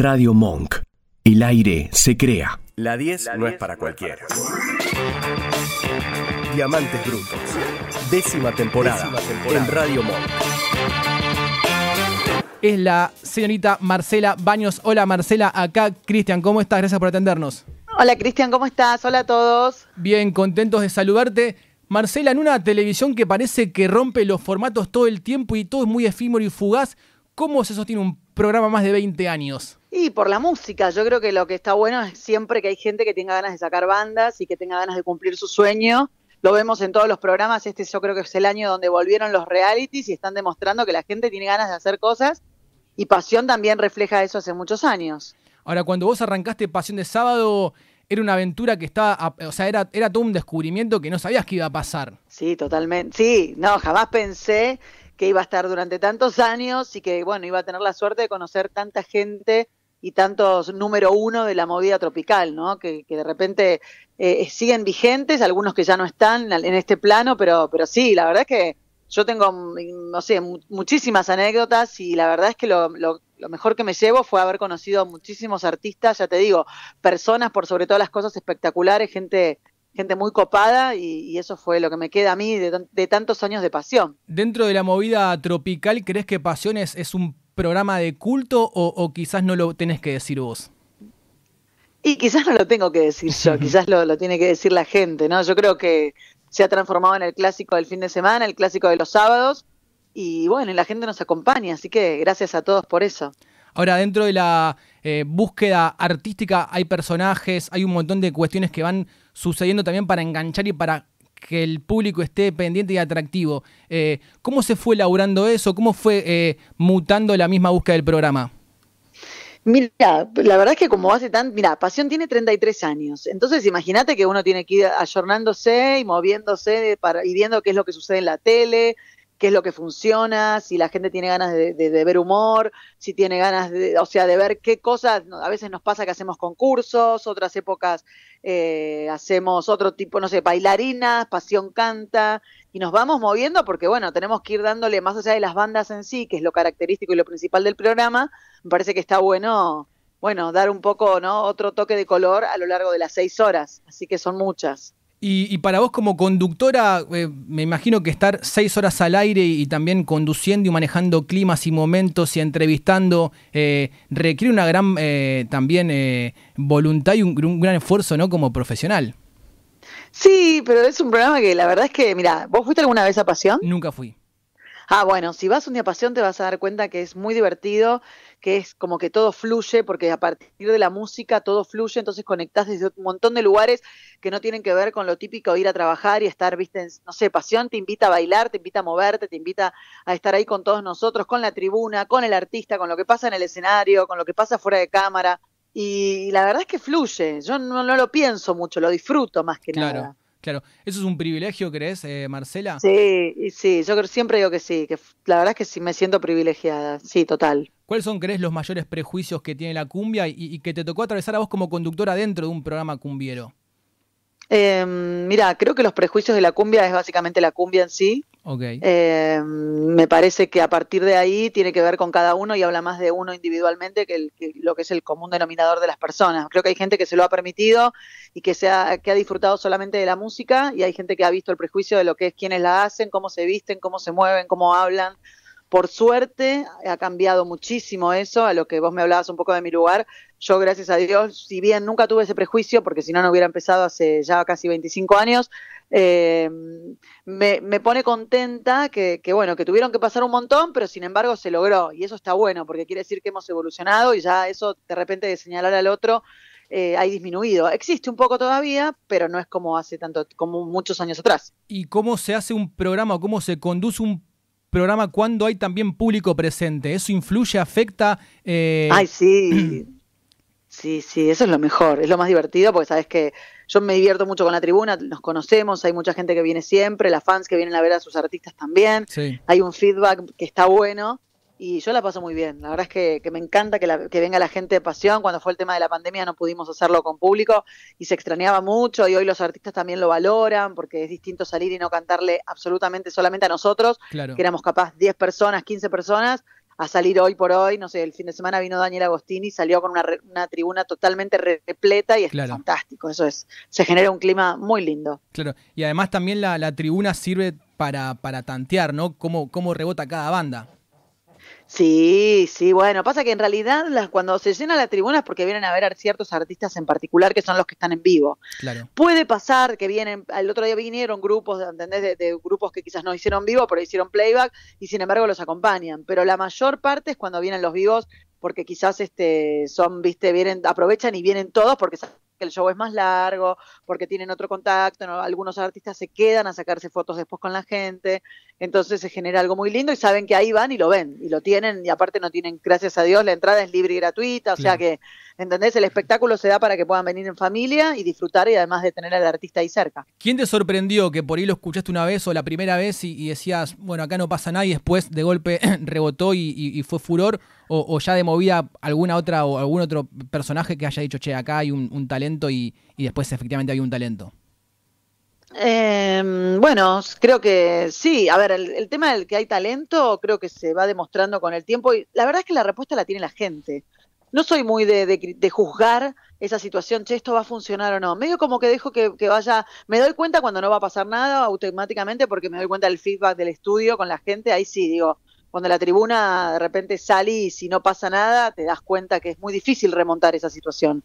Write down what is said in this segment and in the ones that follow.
Radio Monk. El aire se crea. La 10 no es para cualquiera. Diamantes Brutos. Décima temporada, en Radio Monk. Es la señorita Marcela Baños. Hola Marcela, acá Cristian, ¿cómo estás? Gracias por atendernos. Hola Cristian, ¿cómo estás? Hola a todos. Bien, contentos de saludarte. Marcela, en una televisión que parece que rompe los formatos todo el tiempo y todo es muy efímero y fugaz, ¿cómo se sostiene un programa más de 20 años? Y por la música, yo creo que lo que está bueno es siempre que hay gente que tenga ganas de sacar bandas y que tenga ganas de cumplir su sueño. Lo vemos en todos los programas, este yo creo que es el año donde volvieron los realities y están demostrando que la gente tiene ganas de hacer cosas y Pasión también refleja eso hace muchos años. Ahora, cuando vos arrancaste Pasión de Sábado, era una aventura que estaba, o sea, era, era todo un descubrimiento que no sabías que iba a pasar. Sí, totalmente. Sí, no, jamás pensé que iba a estar durante tantos años y que, bueno, iba a tener la suerte de conocer tanta gente y tantos número uno de la movida tropical, ¿no? Que, de repente eh, siguen vigentes, algunos que ya no están en este plano, pero, pero sí, la verdad es que yo tengo, no sé, muchísimas anécdotas y la verdad es que lo, mejor que me llevo fue haber conocido muchísimos artistas, ya te digo, personas por sobre todas las cosas espectaculares, gente gente muy copada y, eso fue lo que me queda a mí de, tantos años de pasión. Dentro de la movida tropical, ¿crees que Pasiones es un programa de culto o, quizás no lo tenés que decir vos? Y quizás no lo tengo que decir yo, quizás lo, lo, tiene que decir la gente, ¿no? Yo creo que se ha transformado en el clásico del fin de semana, el clásico de los sábados, y bueno, la gente nos acompaña, así que gracias a todos por eso. Ahora, dentro de la eh, búsqueda artística hay personajes, hay un montón de cuestiones que van sucediendo también para enganchar y para que el público esté pendiente y atractivo. Eh, ¿Cómo se fue elaborando eso? ¿Cómo fue eh, mutando la misma búsqueda del programa? Mira, la verdad es que como hace tan, mira, Pasión tiene 33 años, entonces imagínate que uno tiene que ir ayornándose y moviéndose para, y viendo qué es lo que sucede en la tele, qué es lo que funciona, si la gente tiene ganas de, ver humor, si tiene ganas de, o sea, de ver qué cosas, a veces nos pasa que hacemos concursos, otras épocas eh, hacemos otro tipo, no sé, bailarinas, pasión canta, y nos vamos moviendo porque, bueno, tenemos que ir dándole más allá de las bandas en sí, que es lo característico y lo principal del programa, me parece que está bueno, bueno, dar un poco, ¿no? Otro toque de color a lo largo de las seis horas, así que son muchas. Y, para vos como conductora, eh, me imagino que estar seis horas al aire y, también conduciendo y manejando climas y momentos y entrevistando eh, requiere una gran eh, también voluntad y un, gran esfuerzo, ¿no? Como profesional. Sí, pero es un programa que la verdad es que, mira, ¿vos fuiste alguna vez a Pasión? Nunca fui. Ah, bueno, si vas un día a Pasión te vas a dar cuenta que es muy divertido, que es como que todo fluye, porque a partir de la música todo fluye, entonces conectás desde un montón de lugares que no tienen que ver con lo típico ir a trabajar y estar, viste, no sé, Pasión te invita a bailar, te invita a moverte, te invita a estar ahí con todos nosotros, con la tribuna, con el artista, con lo que pasa en el escenario, con lo que pasa fuera de cámara. Y la verdad es que fluye, yo no, lo pienso mucho, lo disfruto más que nada. Claro, ¿eso es un privilegio, crees, eh, Marcela? Sí, sí, yo siempre digo que sí, que la verdad es que sí me siento privilegiada, sí, total. ¿Cuáles son, crees, los mayores prejuicios que tiene la cumbia y, que te tocó atravesar a vos como conductora dentro de un programa cumbiero? Eh, mira, creo que los prejuicios de la cumbia es básicamente la cumbia en sí. Eh, me parece que a partir de ahí tiene que ver con cada uno y habla más de uno individualmente que, lo que es el común denominador de las personas. Creo que hay gente que se lo ha permitido y que, se ha, que ha disfrutado solamente de la música y hay gente que ha visto el prejuicio de lo que es quienes la hacen, cómo se visten, cómo se mueven, cómo hablan. Por suerte ha cambiado muchísimo eso, a lo que vos me hablabas un poco de mi lugar. Yo, gracias a Dios, si bien nunca tuve ese prejuicio, porque si no, no hubiera empezado hace ya casi 25 años, eh, me, pone contenta que, bueno, que tuvieron que pasar un montón, pero sin embargo se logró. Y eso está bueno, porque quiere decir que hemos evolucionado y ya eso de repente de señalar al otro eh, ha disminuido. Existe un poco todavía, pero no es como hace tanto, como muchos años atrás. ¿Y cómo se hace un programa cómo se conduce un programa cuando hay también público presente. ¿Eso influye, afecta? Eh... Ay, sí. sí, sí, eso es lo mejor, es lo más divertido porque sabes que yo me divierto mucho con la tribuna, nos conocemos, hay mucha gente que viene siempre, las fans que vienen a ver a sus artistas también. Hay un feedback que está bueno y yo la paso muy bien. La verdad es que, me encanta que, que, venga la gente de pasión. Cuando fue el tema de la pandemia no pudimos hacerlo con público y se extrañaba mucho y hoy los artistas también lo valoran porque es distinto salir y no cantarle absolutamente solamente a nosotros, que éramos capaz 10 personas, 15 personas, a salir hoy por hoy. No sé, el fin de semana vino Daniel Agostini, salió con una, tribuna totalmente repleta y es fantástico. Eso es, se genera un clima muy lindo. Claro, y además también la, la tribuna sirve para, para tantear, ¿no? Cómo, cómo rebota cada banda. Sí, sí, bueno, pasa que en realidad las, cuando se llena la tribuna es porque vienen a ver a ciertos artistas en particular que son los que están en vivo. Claro. Puede pasar que vienen, el otro día vinieron grupos, ¿entendés? De, grupos que quizás no hicieron vivo, pero hicieron playback y sin embargo los acompañan. Pero la mayor parte es cuando vienen los vivos porque quizás este son, viste, vienen, aprovechan y vienen todos porque que el show es más largo, porque tienen otro contacto, algunos artistas se quedan a sacarse fotos después con la gente, entonces se genera algo muy lindo y saben que ahí van y lo ven, y lo tienen, y aparte no tienen, gracias a Dios, la entrada es libre y gratuita, o sea que, ¿entendés? El espectáculo se da para que puedan venir en familia y disfrutar y además de tener al artista ahí cerca. ¿Quién te sorprendió que por ahí lo escuchaste una vez o la primera vez y, decías, bueno, acá no pasa nada y después de golpe rebotó y fue furor? O, ya de alguna otra o algún otro personaje que haya dicho, che, acá hay un, talento y, después efectivamente hay un talento? Em, bueno, creo que sí. A ver, el, tema del que hay talento creo que se va demostrando con el tiempo y la verdad es que la respuesta la tiene la gente. No soy muy de, juzgar esa situación, che, esto va a funcionar o no. Medio como que dejo que, que, vaya, me doy cuenta cuando no va a pasar nada automáticamente porque me doy cuenta del feedback del estudio con la gente, ahí sí digo, cuando la tribuna de repente sale y si no pasa nada, te das cuenta que es muy difícil remontar esa situación.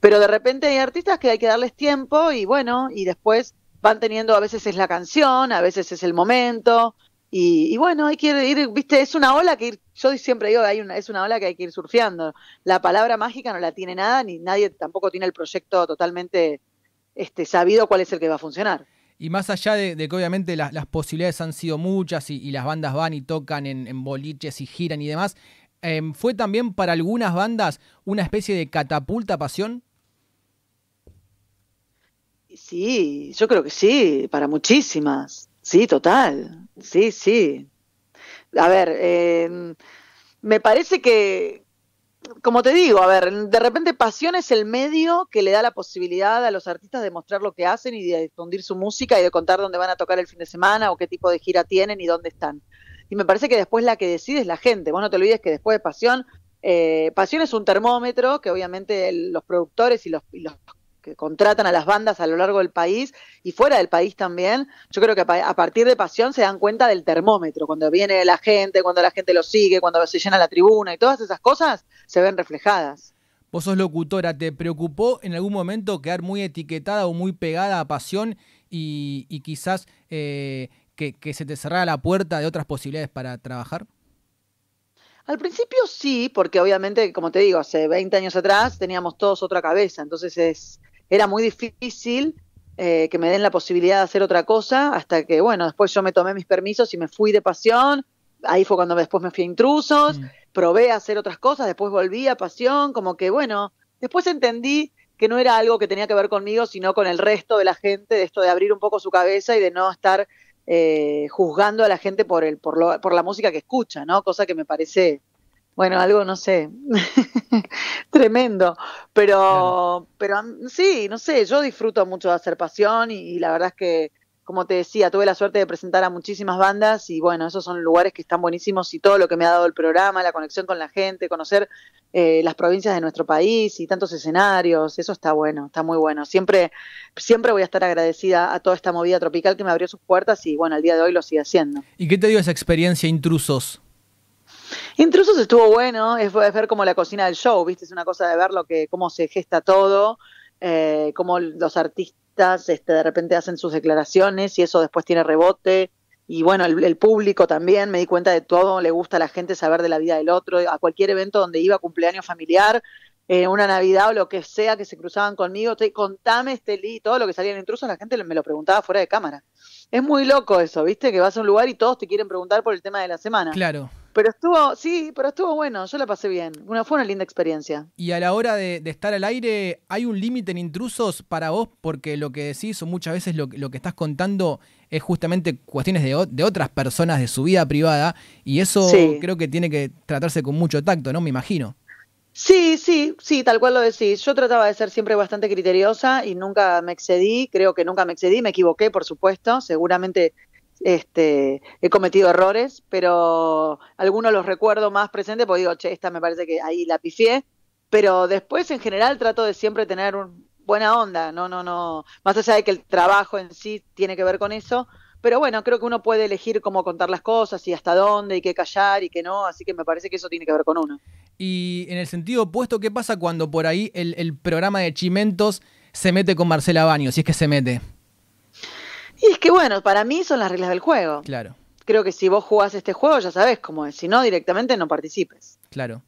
Pero de repente hay artistas que hay que darles tiempo y bueno, y después van teniendo, a veces es la canción, a veces es el momento, y, bueno, hay que ir, viste, es una ola que ir, yo siempre digo, hay una, es una ola que hay que ir surfeando. La palabra mágica no la tiene nada, ni nadie tampoco tiene el proyecto totalmente este, sabido cuál es el que va a funcionar. Y más allá de, que obviamente las posibilidades han sido muchas y, las bandas van y tocan en, boliches y giran y demás, em, ¿fue también para algunas bandas una especie de catapulta pasión? Sí, yo creo que sí, para muchísimas. Sí, total. Sí, sí. A ver, em, me parece que, como te digo, a ver, de repente Pasión es el medio que le da la posibilidad a los artistas de mostrar lo que hacen y de difundir su música y de contar dónde van a tocar el fin de semana o qué tipo de gira tienen y dónde están. Y me parece que después la que decide es la gente. Vos no te olvides que después de Pasión, eh, Pasión es un termómetro que obviamente los productores y los, y los que contratan a las bandas a lo largo del país y fuera del país también, yo creo que a partir de Pasión se dan cuenta del termómetro, cuando viene la gente, cuando la gente lo sigue, cuando se llena la tribuna y todas esas cosas se ven reflejadas. Vos sos locutora, ¿te preocupó en algún momento quedar muy etiquetada o muy pegada a Pasión y, quizás eh, que, que se te cerrara la puerta de otras posibilidades para trabajar? Al principio sí, porque obviamente, como te digo, hace 20 años atrás teníamos todos otra cabeza, entonces es, era muy difícil eh, que me den la posibilidad de hacer otra cosa, hasta que, bueno, después yo me tomé mis permisos y me fui de pasión, ahí fue cuando después me fui a intrusos, mm. probé a hacer otras cosas, después volví a pasión, como que, bueno, después entendí que no era algo que tenía que ver conmigo, sino con el resto de la gente, de esto de abrir un poco su cabeza y de no estar eh, juzgando a la gente por, el, por, lo, por la música que escucha, ¿no? Cosa que me parece bueno, algo, no sé, tremendo. Pero, pero sí, no sé, yo disfruto mucho de hacer pasión y, la verdad es que, como te decía, tuve la suerte de presentar a muchísimas bandas y bueno, esos son lugares que están buenísimos y todo lo que me ha dado el programa, la conexión con la gente, conocer eh, las provincias de nuestro país y tantos escenarios, eso está bueno, está muy bueno. Siempre, siempre voy a estar agradecida a toda esta movida tropical que me abrió sus puertas y bueno, al día de hoy lo sigue haciendo. ¿Y qué te dio esa experiencia intrusos? Intrusos estuvo bueno, es, ver como la cocina del show, ¿viste? Es una cosa de ver lo que, cómo se gesta todo, eh, cómo los artistas este, de repente hacen sus declaraciones y eso después tiene rebote. Y bueno, el, público también, me di cuenta de todo, le gusta a la gente saber de la vida del otro, a cualquier evento donde iba, cumpleaños familiar, eh, una Navidad o lo que sea que se cruzaban conmigo, te, contame este todo lo que salía en intrusos, la gente me lo preguntaba fuera de cámara. Es muy loco eso, ¿viste? Que vas a un lugar y todos te quieren preguntar por el tema de la semana. Claro. Pero estuvo, sí, pero estuvo bueno, yo la pasé bien. Una, fue una linda experiencia. Y a la hora de, estar al aire, ¿hay un límite en intrusos para vos? Porque lo que decís o muchas veces lo, lo que estás contando es justamente cuestiones de, de, otras personas, de su vida privada, y eso creo que tiene que tratarse con mucho tacto, ¿no? Me imagino. Sí, sí, sí, tal cual lo decís. Yo trataba de ser siempre bastante criteriosa y nunca me excedí, creo que nunca me excedí, me equivoqué, por supuesto, seguramente este, he cometido errores, pero algunos los recuerdo más presentes porque digo, che, esta me parece que ahí la pifié, pero después en general trato de siempre tener buena onda, no, no, no, más allá de que el trabajo en sí tiene que ver con eso, pero bueno, creo que uno puede elegir cómo contar las cosas y hasta dónde y qué callar y qué no, así que me parece que eso tiene que ver con uno. Y en el sentido opuesto, ¿qué pasa cuando por ahí el, el programa de Chimentos se mete con Marcela Baño, si es que se mete? Y es que bueno, para mí son las reglas del juego. Claro. Creo que si vos jugás este juego ya sabés cómo es, si no directamente no participes. Claro.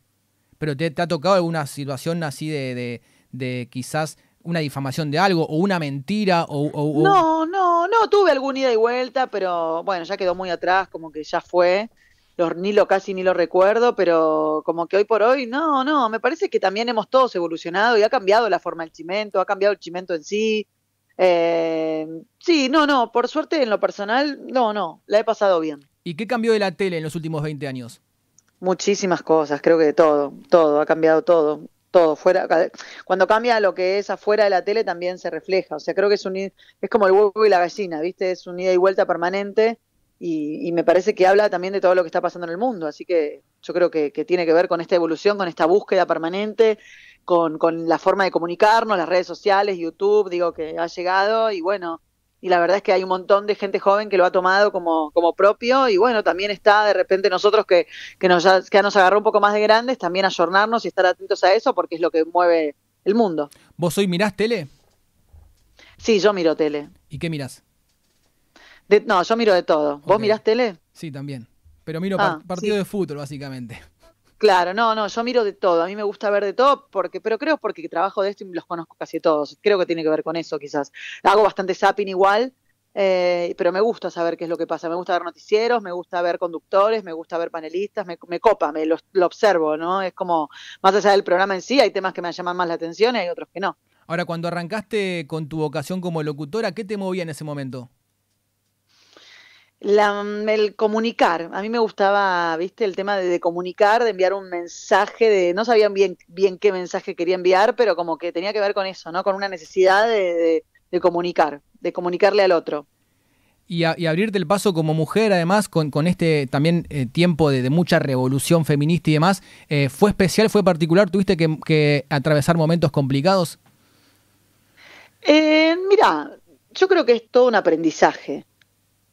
Pero te, ha tocado alguna situación así de, de, quizás una difamación de algo o una mentira o, No, no, no, tuve alguna ida y vuelta, pero bueno, ya quedó muy atrás, como que ya fue. Los, ni lo casi ni lo recuerdo, pero como que hoy por hoy, no, no, me parece que también hemos todos evolucionado y ha cambiado la forma del chimento, ha cambiado el chimento en sí, eh, sí, no, no, por suerte en lo personal, no, no, la he pasado bien. ¿Y qué cambió de la tele en los últimos 20 años? Muchísimas cosas, creo que todo, todo, ha cambiado todo, todo. Fuera, cuando cambia lo que es afuera de la tele también se refleja, o sea, creo que es, un, es como el huevo y la gallina, ¿viste? Es un ida y vuelta permanente y, me parece que habla también de todo lo que está pasando en el mundo, así que yo creo que tiene que ver con esta evolución, con esta búsqueda permanente con, con la forma de comunicarnos, las redes sociales, YouTube, digo que ha llegado y bueno, y la verdad es que hay un montón de gente joven que lo ha tomado como, como propio y bueno, también está de repente nosotros que, que, nos, que nos agarró un poco más de grandes, también ayornarnos y estar atentos a eso porque es lo que mueve el mundo. ¿Vos hoy mirás tele? Sí, yo miro tele. ¿Y qué mirás? no, yo miro de todo. ¿Vos mirás tele? Sí, también. Pero miro ah, partido de fútbol, básicamente. Claro, no, no, yo miro de todo, a mí me gusta ver de todo, porque, pero creo porque trabajo de esto y los conozco casi todos, creo que tiene que ver con eso quizás. Hago bastante zapping igual, eh, pero me gusta saber qué es lo que pasa, me gusta ver noticieros, me gusta ver conductores, me gusta ver panelistas, me, copa, me lo, observo, ¿no? Es como, más allá del programa en sí, hay temas que me llaman más la atención y hay otros que no. Ahora, cuando arrancaste con tu vocación como locutora, ¿qué te movía en ese momento? La, el comunicar, a mí me gustaba, viste, el tema de, comunicar, de enviar un mensaje, de no sabían bien, bien qué mensaje quería enviar, pero como que tenía que ver con eso, ¿no? Con una necesidad de, comunicar, de comunicarle al otro. Y, abrirte el paso como mujer, además, con, con este también eh, tiempo de, mucha revolución feminista y demás, eh, ¿fue especial, fue particular? ¿Tuviste que, atravesar momentos complicados? Eh, mira, yo creo que es todo un aprendizaje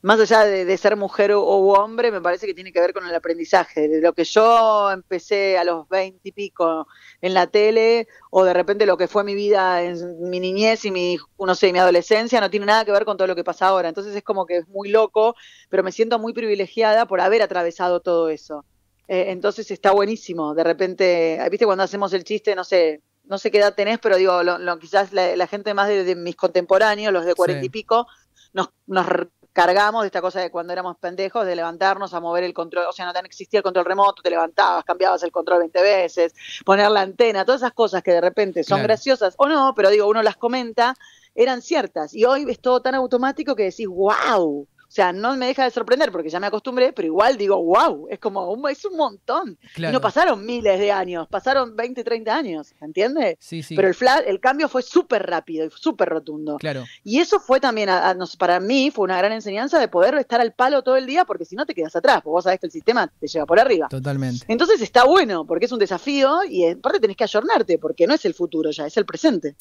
más allá de, ser mujer o, hombre, me parece que tiene que ver con el aprendizaje. De lo que yo empecé a los veinte y pico en la tele, o de repente lo que fue mi vida en mi niñez y mi, no sé, mi adolescencia, no tiene nada que ver con todo lo que pasa ahora. Entonces es como que es muy loco, pero me siento muy privilegiada por haber atravesado todo eso. Eh, entonces está buenísimo. De repente, viste cuando hacemos el chiste, no sé, no sé qué edad tenés, pero digo, lo, quizás la, gente más de, mis contemporáneos, los de cuarenta y pico, nos, nos cargamos de esta cosa de cuando éramos pendejos, de levantarnos a mover el control, o sea, no tan existía el control remoto, te levantabas, cambiabas el control 20 veces, poner la antena, todas esas cosas que de repente son graciosas o no, pero digo, uno las comenta, eran ciertas. Y hoy es todo tan automático que decís, wow, sea, no me deja de sorprender porque ya me acostumbré, pero igual digo, wow, es como, un, es un montón. Y no pasaron miles de años, pasaron 20, 30 años, ¿entiendes? Sí, sí. Pero el, el cambio fue súper rápido y súper rotundo. Claro. Y eso fue también, para mí, fue una gran enseñanza de poder estar al palo todo el día porque si no te quedas atrás, porque vos sabés que el sistema te lleva por arriba. Totalmente. Entonces está bueno porque es un desafío y aparte tenés que ayornarte porque no es el futuro ya, es el presente.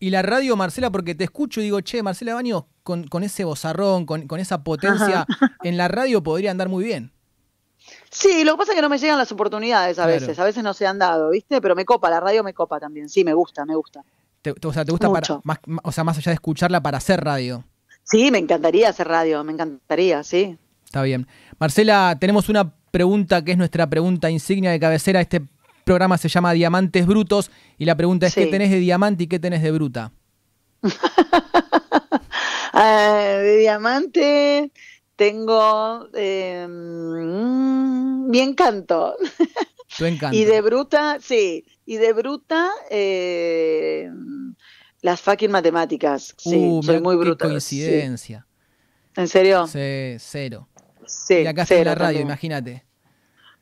Y la radio, Marcela, porque te escucho y digo, che, Marcela Baños, con, con ese bozarrón, con, con esa potencia, en la radio podría andar muy bien. Sí, lo que pasa es que no me llegan las oportunidades a veces, a veces no se han dado, ¿viste? Pero me copa, la radio me copa también, sí, me gusta, me gusta. o sea, ¿te gusta para, más, o sea, más allá de escucharla para hacer radio? Sí, me encantaría hacer radio, me encantaría, sí. Está bien. Marcela, tenemos una pregunta que es nuestra pregunta insignia de cabecera. Este programa se llama Diamantes Brutos y la pregunta es, ¿qué tenés de diamante y qué tenés de bruta? Ah, de diamante tengo eh, encanto. Tu encanto. y de bruta, sí, y de bruta eh, las fucking matemáticas. Sí, uh, soy muy bruta. coincidencia. ¿En serio? Sí, cero. Sí, y acá está en la radio, imagínate.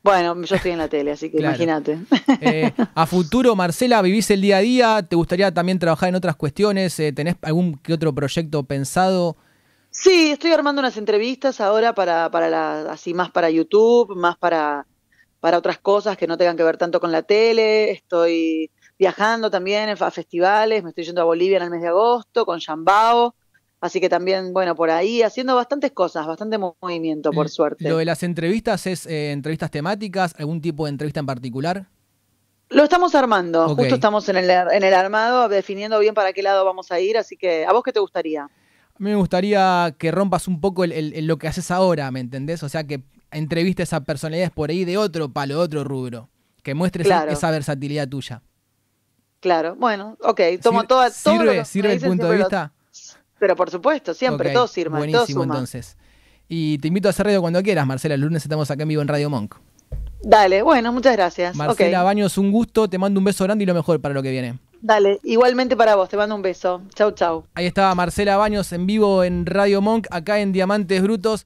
Bueno, yo estoy en la tele, así que imagínate. Eh, a futuro, Marcela, ¿vivís el día a día? ¿Te gustaría también trabajar en otras cuestiones? Eh, ¿Tenés algún que otro proyecto pensado? Sí, estoy armando unas entrevistas ahora para, para la, así más para YouTube, más para, para otras cosas que no tengan que ver tanto con la tele. Estoy viajando también a festivales, me estoy yendo a Bolivia en el mes de agosto con Yambao. Así que también, bueno, por ahí haciendo bastantes cosas, bastante movimiento, por suerte. ¿Lo de las entrevistas es eh, entrevistas temáticas, algún tipo de entrevista en particular? Lo estamos armando, justo estamos en el, en el armado, definiendo bien para qué lado vamos a ir, así que, ¿a vos qué te gustaría? A mí me gustaría que rompas un poco el, lo que haces ahora, ¿me entendés? O sea, que entrevistes a personalidades por ahí de otro palo, de otro rubro, que muestres esa versatilidad tuya. Claro, bueno, ok, tomo toda, todo ¿Sirve, ¿sirve el punto de vista? Pero por supuesto, siempre, todo sirve. Buenísimo, entonces. Y te invito a hacer radio cuando quieras, Marcela. El lunes estamos acá en vivo en Radio Monk. Dale, bueno, muchas gracias. Marcela Baños, un gusto. Te mando un beso grande y lo mejor para lo que viene. Dale, igualmente para vos, te mando un beso. Chau, chau. Ahí estaba Marcela Baños en vivo en Radio Monk, acá en Diamantes Brutos.